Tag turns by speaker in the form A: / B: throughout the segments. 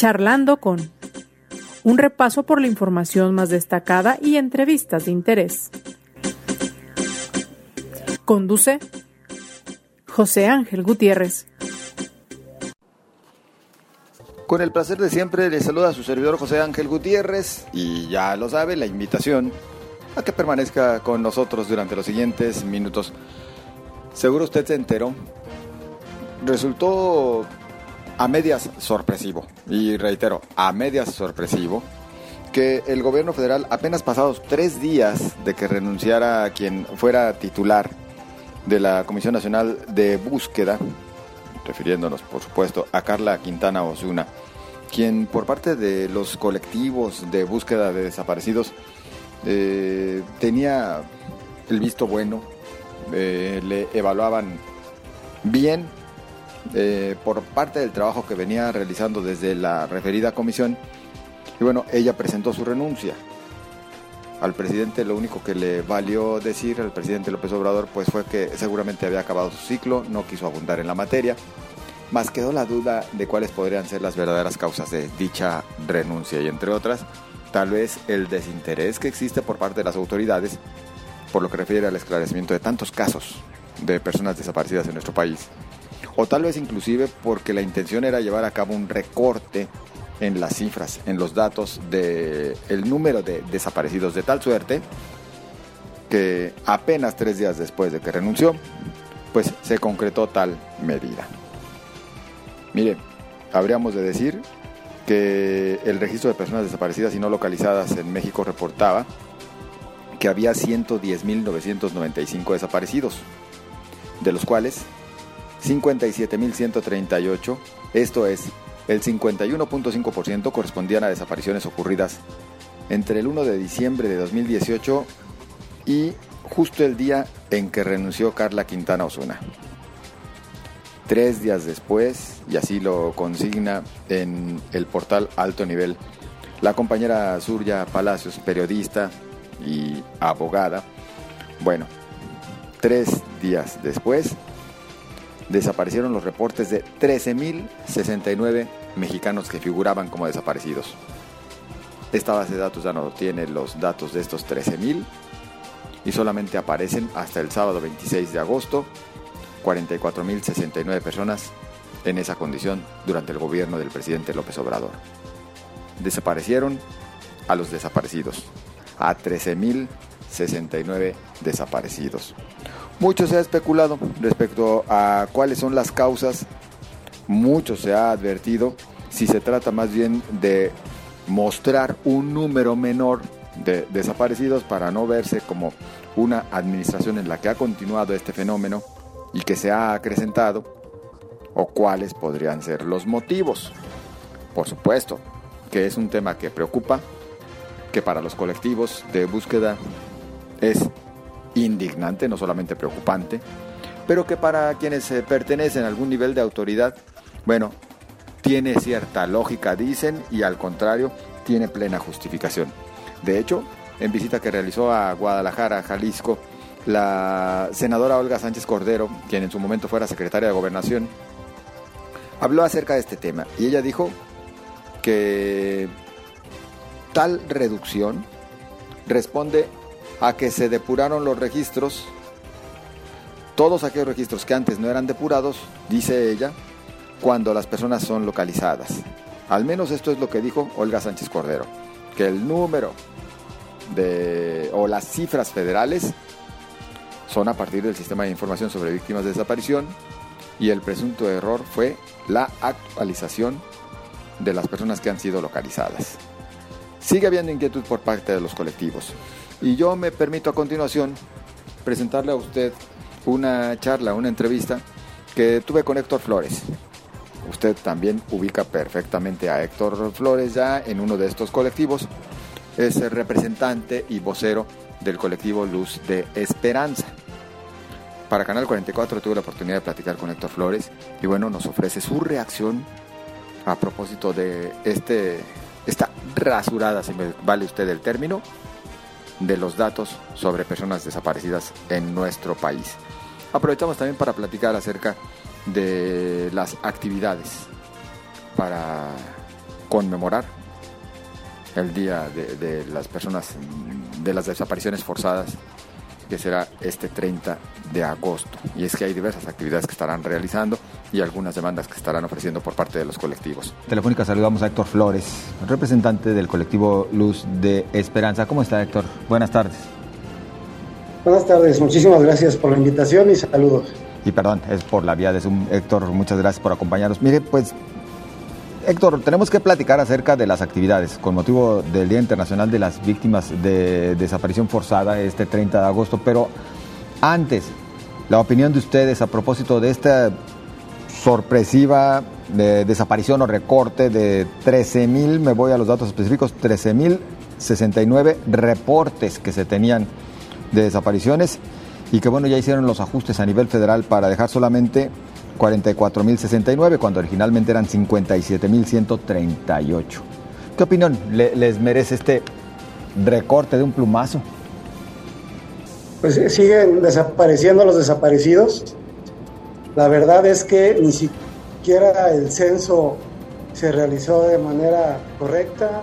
A: Charlando con un repaso por la información más destacada y entrevistas de interés. Conduce José Ángel Gutiérrez.
B: Con el placer de siempre le saluda a su servidor José Ángel Gutiérrez y ya lo sabe la invitación a que permanezca con nosotros durante los siguientes minutos. Seguro usted se enteró. Resultó a medias sorpresivo, y reitero, a medias sorpresivo, que el gobierno federal, apenas pasados tres días de que renunciara quien fuera titular de la Comisión Nacional de Búsqueda, refiriéndonos por supuesto a Carla Quintana Osuna, quien por parte de los colectivos de búsqueda de desaparecidos eh, tenía el visto bueno, eh, le evaluaban bien eh, por parte del trabajo que venía realizando desde la referida comisión. Y bueno, ella presentó su renuncia. Al presidente lo único que le valió decir al presidente López Obrador pues fue que seguramente había acabado su ciclo, no quiso abundar en la materia, más quedó la duda de cuáles podrían ser las verdaderas causas de dicha renuncia y entre otras, tal vez el desinterés que existe por parte de las autoridades por lo que refiere al esclarecimiento de tantos casos de personas desaparecidas en nuestro país o tal vez inclusive porque la intención era llevar a cabo un recorte en las cifras, en los datos del el número de desaparecidos, de tal suerte que apenas tres días después de que renunció, pues se concretó tal medida. Mire, habríamos de decir que el registro de personas desaparecidas y no localizadas en México reportaba que había 110.995 desaparecidos, de los cuales 57.138, esto es, el 51.5% correspondían a desapariciones ocurridas entre el 1 de diciembre de 2018 y justo el día en que renunció Carla Quintana Osuna. Tres días después, y así lo consigna en el portal Alto Nivel, la compañera Surya Palacios, periodista y abogada, bueno, tres días después desaparecieron los reportes de 13.069 mexicanos que figuraban como desaparecidos. Esta base de datos ya no tiene los datos de estos 13.000 y solamente aparecen hasta el sábado 26 de agosto 44.069 personas en esa condición durante el gobierno del presidente López Obrador. Desaparecieron a los desaparecidos, a 13.069 desaparecidos. Mucho se ha especulado respecto a cuáles son las causas, mucho se ha advertido si se trata más bien de mostrar un número menor de desaparecidos para no verse como una administración en la que ha continuado este fenómeno y que se ha acrecentado, o cuáles podrían ser los motivos. Por supuesto, que es un tema que preocupa, que para los colectivos de búsqueda es indignante, no solamente preocupante, pero que para quienes eh, pertenecen a algún nivel de autoridad, bueno, tiene cierta lógica, dicen, y al contrario, tiene plena justificación. De hecho, en visita que realizó a Guadalajara, Jalisco, la senadora Olga Sánchez Cordero, quien en su momento fuera secretaria de Gobernación, habló acerca de este tema y ella dijo que tal reducción responde a que se depuraron los registros, todos aquellos registros que antes no eran depurados, dice ella, cuando las personas son localizadas. Al menos esto es lo que dijo Olga Sánchez Cordero, que el número de o las cifras federales son a partir del sistema de información sobre víctimas de desaparición y el presunto error fue la actualización de las personas que han sido localizadas. Sigue habiendo inquietud por parte de los colectivos. Y yo me permito a continuación presentarle a usted una charla, una entrevista que tuve con Héctor Flores. Usted también ubica perfectamente a Héctor Flores ya en uno de estos colectivos. Es el representante y vocero del colectivo Luz de Esperanza. Para Canal 44 tuve la oportunidad de platicar con Héctor Flores y bueno, nos ofrece su reacción a propósito de este, esta rasurada, si me vale usted el término, de los datos sobre personas desaparecidas en nuestro país. Aprovechamos también para platicar acerca de las actividades para
C: conmemorar el día de, las personas, de las desapariciones forzadas, que será este 30 de agosto. Y es que hay diversas actividades que estarán realizando y algunas demandas que estarán ofreciendo por parte de los colectivos.
B: Telefónica saludamos a Héctor Flores, representante del colectivo Luz de Esperanza. ¿Cómo está Héctor? Buenas tardes.
D: Buenas tardes, muchísimas gracias por la invitación y saludos.
B: Y perdón, es por la vía de Zoom. Héctor, muchas gracias por acompañarnos. Mire, pues Héctor, tenemos que platicar acerca de las actividades con motivo del Día Internacional de las Víctimas de Desaparición Forzada este 30 de agosto, pero antes, la opinión de ustedes a propósito de esta sorpresiva eh, desaparición o recorte de 13 mil, me voy a los datos específicos, 13 mil 69 reportes que se tenían de desapariciones y que bueno, ya hicieron los ajustes a nivel federal para dejar solamente 44.069 cuando originalmente eran 57.138. ¿Qué opinión les merece este recorte de un plumazo?
D: Pues eh, siguen desapareciendo los desaparecidos. La verdad es que ni siquiera el censo se realizó de manera correcta,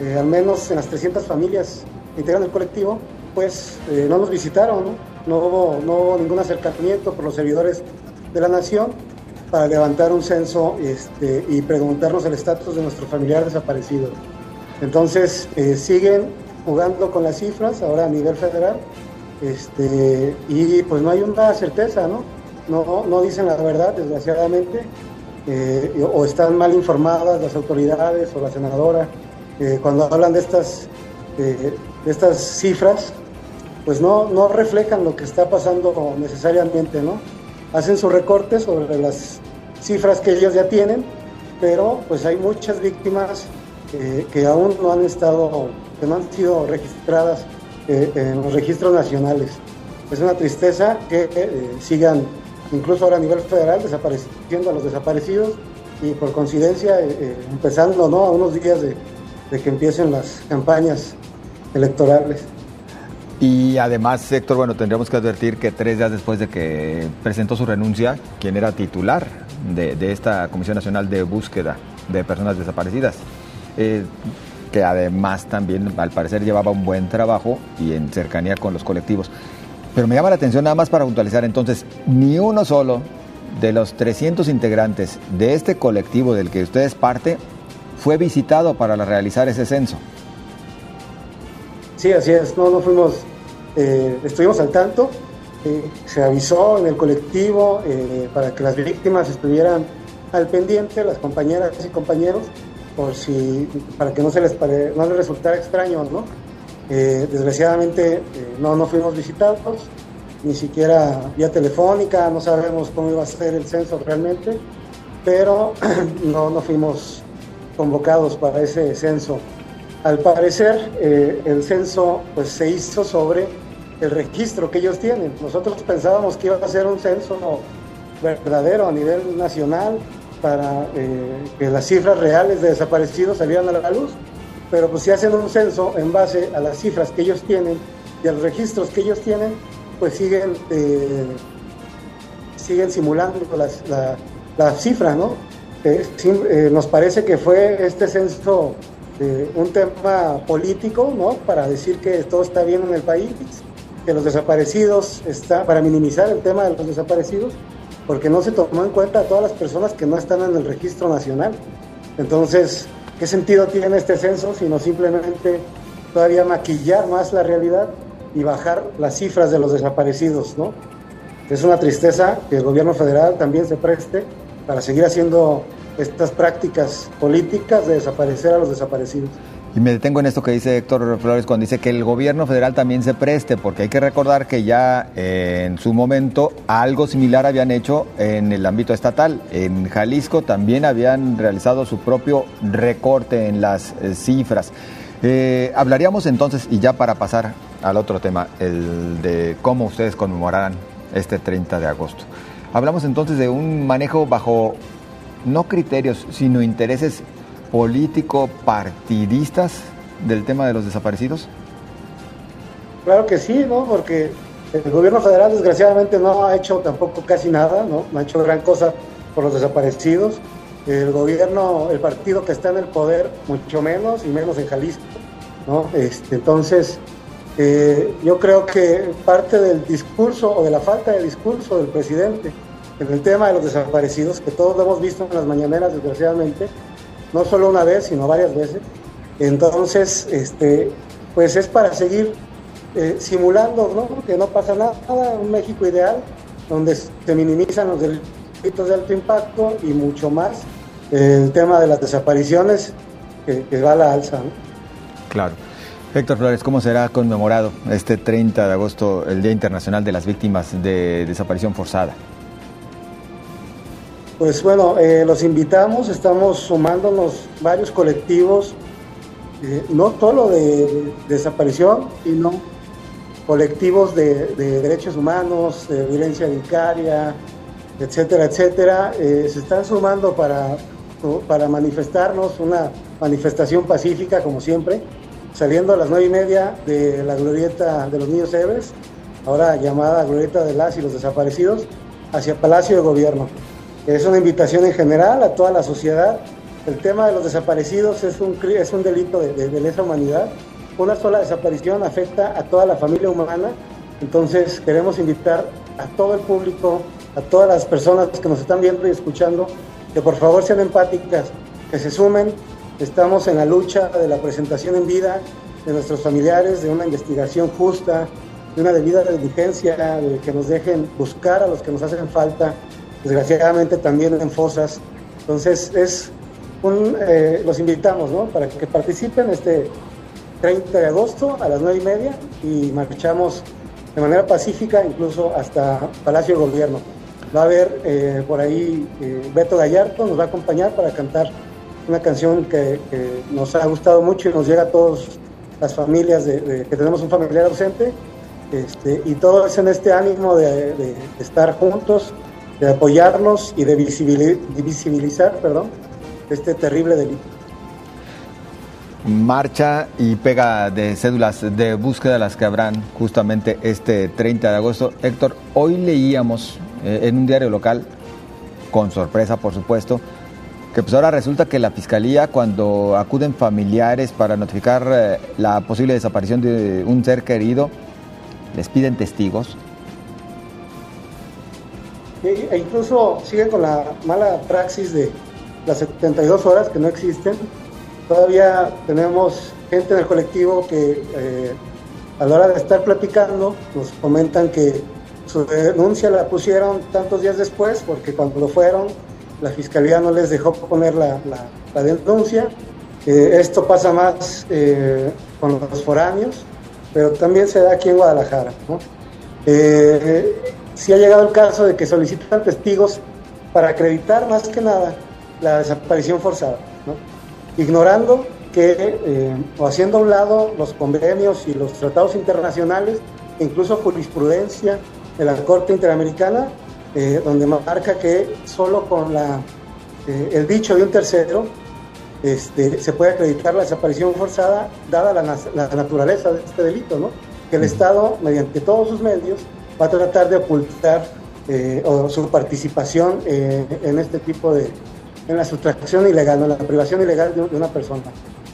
D: eh, al menos en las 300 familias que integran el colectivo, pues eh, no nos visitaron, ¿no? No, hubo, no hubo ningún acercamiento por los servidores de la Nación para levantar un censo este, y preguntarnos el estatus de nuestro familiar desaparecido. Entonces, eh, siguen jugando con las cifras, ahora a nivel federal, este, y pues no hay una certeza, ¿no? No, dicen la verdad, desgraciadamente, eh, o están mal informadas las autoridades o la senadora. Eh, cuando hablan de estas, de estas cifras, pues no, no reflejan lo que está pasando necesariamente, ¿no? Hacen sus recortes sobre las cifras que ellos ya tienen, pero pues hay muchas víctimas que aún no han estado, que no han sido registradas eh, en los registros nacionales. Es una tristeza que eh, sigan, incluso ahora a nivel federal, desapareciendo a los desaparecidos y por coincidencia eh, empezando a unos días de que empiecen las campañas electorales.
B: Y además, Héctor, bueno, tendríamos que advertir que tres días después de que presentó su renuncia, quien era titular de, esta Comisión Nacional de Búsqueda de Personas Desaparecidas, eh, que además también al parecer llevaba un buen trabajo y en cercanía con los colectivos. Pero me llama la atención nada más para puntualizar entonces, ni uno solo de los 300 integrantes de este colectivo del que usted es parte fue visitado para realizar ese censo.
D: Sí, así es, no, no fuimos eh, estuvimos al tanto, eh, se avisó en el colectivo eh, para que las víctimas estuvieran al pendiente, las compañeras y compañeros, por si, para que no se les, no les resultara extraño, ¿no? desgraciadamente no, no fuimos visitados, ni siquiera vía telefónica, no sabemos cómo iba a ser el censo realmente, pero no, no fuimos convocados para ese censo. Al parecer, eh, el censo pues, se hizo sobre el registro que ellos tienen. Nosotros pensábamos que iba a ser un censo verdadero a nivel nacional para eh, que las cifras reales de desaparecidos salieran a la luz, pero pues si hacen un censo en base a las cifras que ellos tienen y a los registros que ellos tienen, pues siguen, eh, siguen simulando la, la, cifra, ¿no? nos parece que fue este censo un tema político, ¿no? Para decir que todo está bien en el país, que los desaparecidos está, para minimizar el tema de los desaparecidos, porque no se tomó en cuenta a todas las personas que no están en el registro nacional. Entonces, ¿qué sentido tiene este censo sino simplemente todavía maquillar más la realidad y bajar las cifras de los desaparecidos, ¿no? Es una tristeza que el gobierno federal también se preste para seguir haciendo estas prácticas políticas de desaparecer a los desaparecidos.
B: Y me detengo en esto que dice Héctor Flores cuando dice que el gobierno federal también se preste, porque hay que recordar que ya eh, en su momento algo similar habían hecho en el ámbito estatal. En Jalisco también habían realizado su propio recorte en las eh, cifras. Eh, hablaríamos entonces, y ya para pasar al otro tema, el de cómo ustedes conmemorarán este 30 de agosto. Hablamos entonces de un manejo bajo no criterios, sino intereses político-partidistas del tema de los desaparecidos?
D: Claro que sí, ¿no? Porque el gobierno federal desgraciadamente no ha hecho tampoco casi nada, ¿no? No ha hecho gran cosa por los desaparecidos. el gobierno, el partido que está en el poder, mucho menos, y menos en Jalisco. ¿no? Este, entonces, eh, yo creo que parte del discurso o de la falta de discurso del presidente en el tema de los desaparecidos, que todos lo hemos visto en las mañaneras, desgraciadamente, no solo una vez, sino varias veces. Entonces, este, pues es para seguir eh, simulando ¿no? que no pasa nada, un México ideal, donde se minimizan los delitos de alto impacto y mucho más el tema de las desapariciones que, va a la alza.
E: Claro. Héctor Flores, ¿cómo será conmemorado este 30 de agosto, el Día Internacional de las Víctimas de Desaparición Forzada?
D: Pues bueno, eh, los invitamos, estamos sumándonos varios colectivos, eh, no solo de, desaparición, sino colectivos de, derechos humanos, de violencia vicaria, etcétera, etcétera, eh, se están sumando para, para manifestarnos una manifestación pacífica, como siempre, saliendo a las nueve y media de la glorieta de los niños héroes, ahora llamada glorieta de las y los desaparecidos, hacia Palacio de Gobierno. Es una invitación en general a toda la sociedad. El tema de los desaparecidos es un, es un delito de, de, lesa humanidad. Una sola desaparición afecta a toda la familia humana. Entonces queremos invitar a todo el público, a todas las personas que nos están viendo y escuchando, que por favor sean empáticas, que se sumen. Estamos en la lucha de la presentación en vida de nuestros familiares, de una investigación justa, de una debida diligencia, de que nos dejen buscar a los que nos hacen falta desgraciadamente también en fosas. Entonces, es un, eh, los invitamos ¿no? para que participen este 30 de agosto a las 9 y media y marchamos de manera pacífica incluso hasta Palacio de Gobierno. Va a haber eh, por ahí eh, Beto Gallardo, nos va a acompañar para cantar una canción que, nos ha gustado mucho y nos llega a todas las familias de, que tenemos un familiar ausente. Este, y todo es en este ánimo de, de estar juntos, de apoyarnos y de visibilizar, perdón, este terrible delito.
E: Marcha y pega de cédulas de búsqueda las que habrán justamente este 30 de agosto. Héctor, hoy leíamos eh, en un diario local, con sorpresa por supuesto, que pues ahora resulta que la fiscalía cuando acuden familiares para notificar eh, la posible desaparición de un ser querido, les piden testigos
D: e incluso sigue con la mala praxis de las 72 horas que no existen. Todavía tenemos gente en el colectivo que eh, a la hora de estar platicando nos comentan que su denuncia la pusieron tantos días después porque cuando lo fueron la fiscalía no les dejó poner la, denuncia. Eh, esto pasa más eh, con los foráneos, pero también se da aquí en Guadalajara. ¿no? si ha llegado el caso de que solicitan testigos para acreditar más que nada la desaparición forzada, ignorando que, eh, o haciendo a un lado los convenios y los tratados internacionales, incluso jurisprudencia de la Corte Interamericana, eh, donde marca que solo con la, eh, el dicho de un tercero este, se puede acreditar la desaparición forzada, dada la, la naturaleza de este delito, ¿no? que el Estado, mediante todos sus medios, va a tratar de ocultar eh, o su participación eh, en este tipo de, en la sustracción ilegal, en la privación ilegal de, una persona.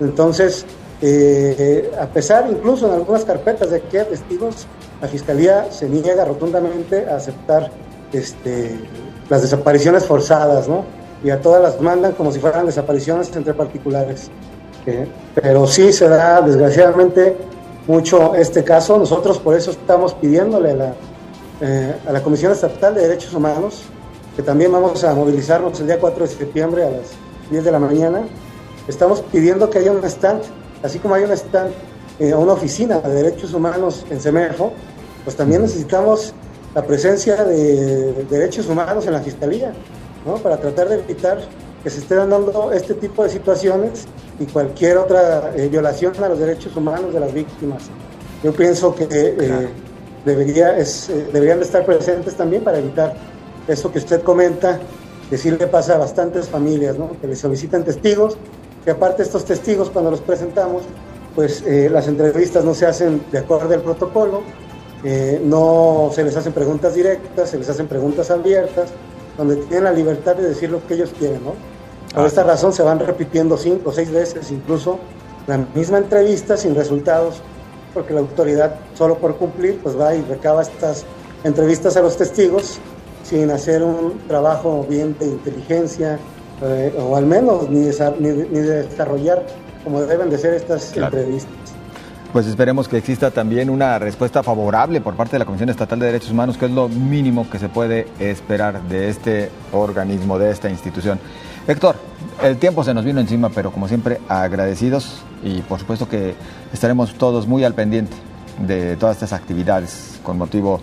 D: Entonces, eh, a pesar incluso en algunas carpetas de que hay testigos, la Fiscalía se niega rotundamente a aceptar este, las desapariciones forzadas, ¿no? Y a todas las mandan como si fueran desapariciones entre particulares. pero sí se da, desgraciadamente, mucho este caso. Nosotros por eso estamos pidiéndole a la eh, a la Comisión Estatal de Derechos Humanos, que también vamos a movilizarnos el día 4 de septiembre a las 10 de la mañana. Estamos pidiendo que haya un stand, así como hay un stand eh, una oficina de derechos humanos en CEMEFO, pues también necesitamos la presencia de derechos humanos en la Fiscalía, ¿no? para tratar de evitar que se estén dando este tipo de situaciones y cualquier otra eh, violación a los derechos humanos de las víctimas. Yo pienso que eh, debería, es, eh, deberían de estar presentes también para evitar eso que usted comenta, que sí le pasa a bastantes familias, ¿no? que le solicitan testigos, que aparte estos testigos cuando los presentamos, pues eh, las entrevistas no se hacen de acuerdo al protocolo, eh, no se les hacen preguntas directas, se les hacen preguntas abiertas, donde tienen la libertad de decir lo que ellos quieren, ¿no? Por esta razón se van repitiendo cinco o seis veces incluso la misma entrevista sin resultados, porque la autoridad solo por cumplir pues va y recaba estas entrevistas a los testigos sin hacer un trabajo bien de inteligencia eh, o al menos ni, ni, desarrollar como deben de ser estas entrevistas.
E: Pues esperemos que exista también una respuesta favorable por parte de la Comisión Estatal de Derechos Humanos, que es lo mínimo que se puede esperar de este organismo, de esta institución. Héctor, el tiempo se nos vino encima, pero como siempre agradecidos y por supuesto que estaremos todos muy al pendiente de todas estas actividades con motivo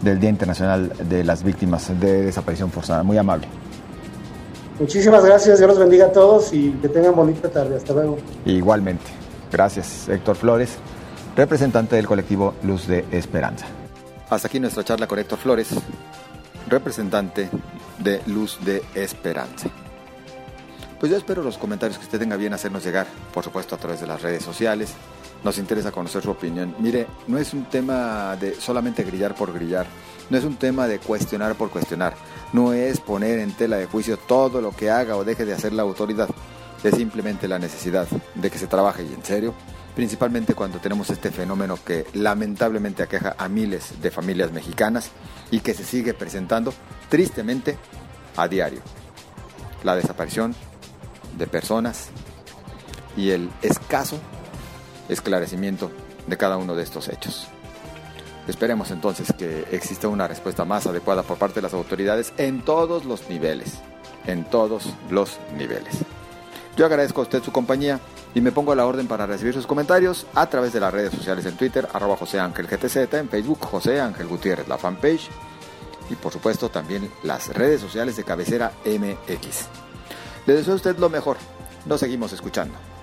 E: del Día Internacional de las Víctimas de Desaparición Forzada. Muy amable.
D: Muchísimas gracias, Dios los bendiga a todos y que tengan bonita tarde. Hasta luego.
E: Igualmente. Gracias, Héctor Flores, representante del colectivo Luz de Esperanza.
B: Hasta aquí nuestra charla con Héctor Flores, representante de Luz de Esperanza. Pues yo espero los comentarios que usted tenga bien hacernos llegar, por supuesto a través de las redes sociales. Nos interesa conocer su opinión. Mire, no es un tema de solamente grillar por grillar, no es un tema de cuestionar por cuestionar, no es poner en tela de juicio todo lo que haga o deje de hacer la autoridad es simplemente la necesidad de que se trabaje y en serio, principalmente cuando tenemos este fenómeno que lamentablemente aqueja a miles de familias mexicanas y que se sigue presentando tristemente a diario. La desaparición de personas y el escaso esclarecimiento de cada uno de estos hechos. Esperemos entonces que exista una respuesta más adecuada por parte de las autoridades en todos los niveles, en todos los niveles. Yo agradezco a usted su compañía y me pongo a la orden para recibir sus comentarios a través de las redes sociales en Twitter, arroba José Ángel GTZ, en Facebook José Ángel Gutiérrez, la fanpage y por supuesto también las redes sociales de cabecera MX. Le deseo a usted lo mejor. Nos seguimos escuchando.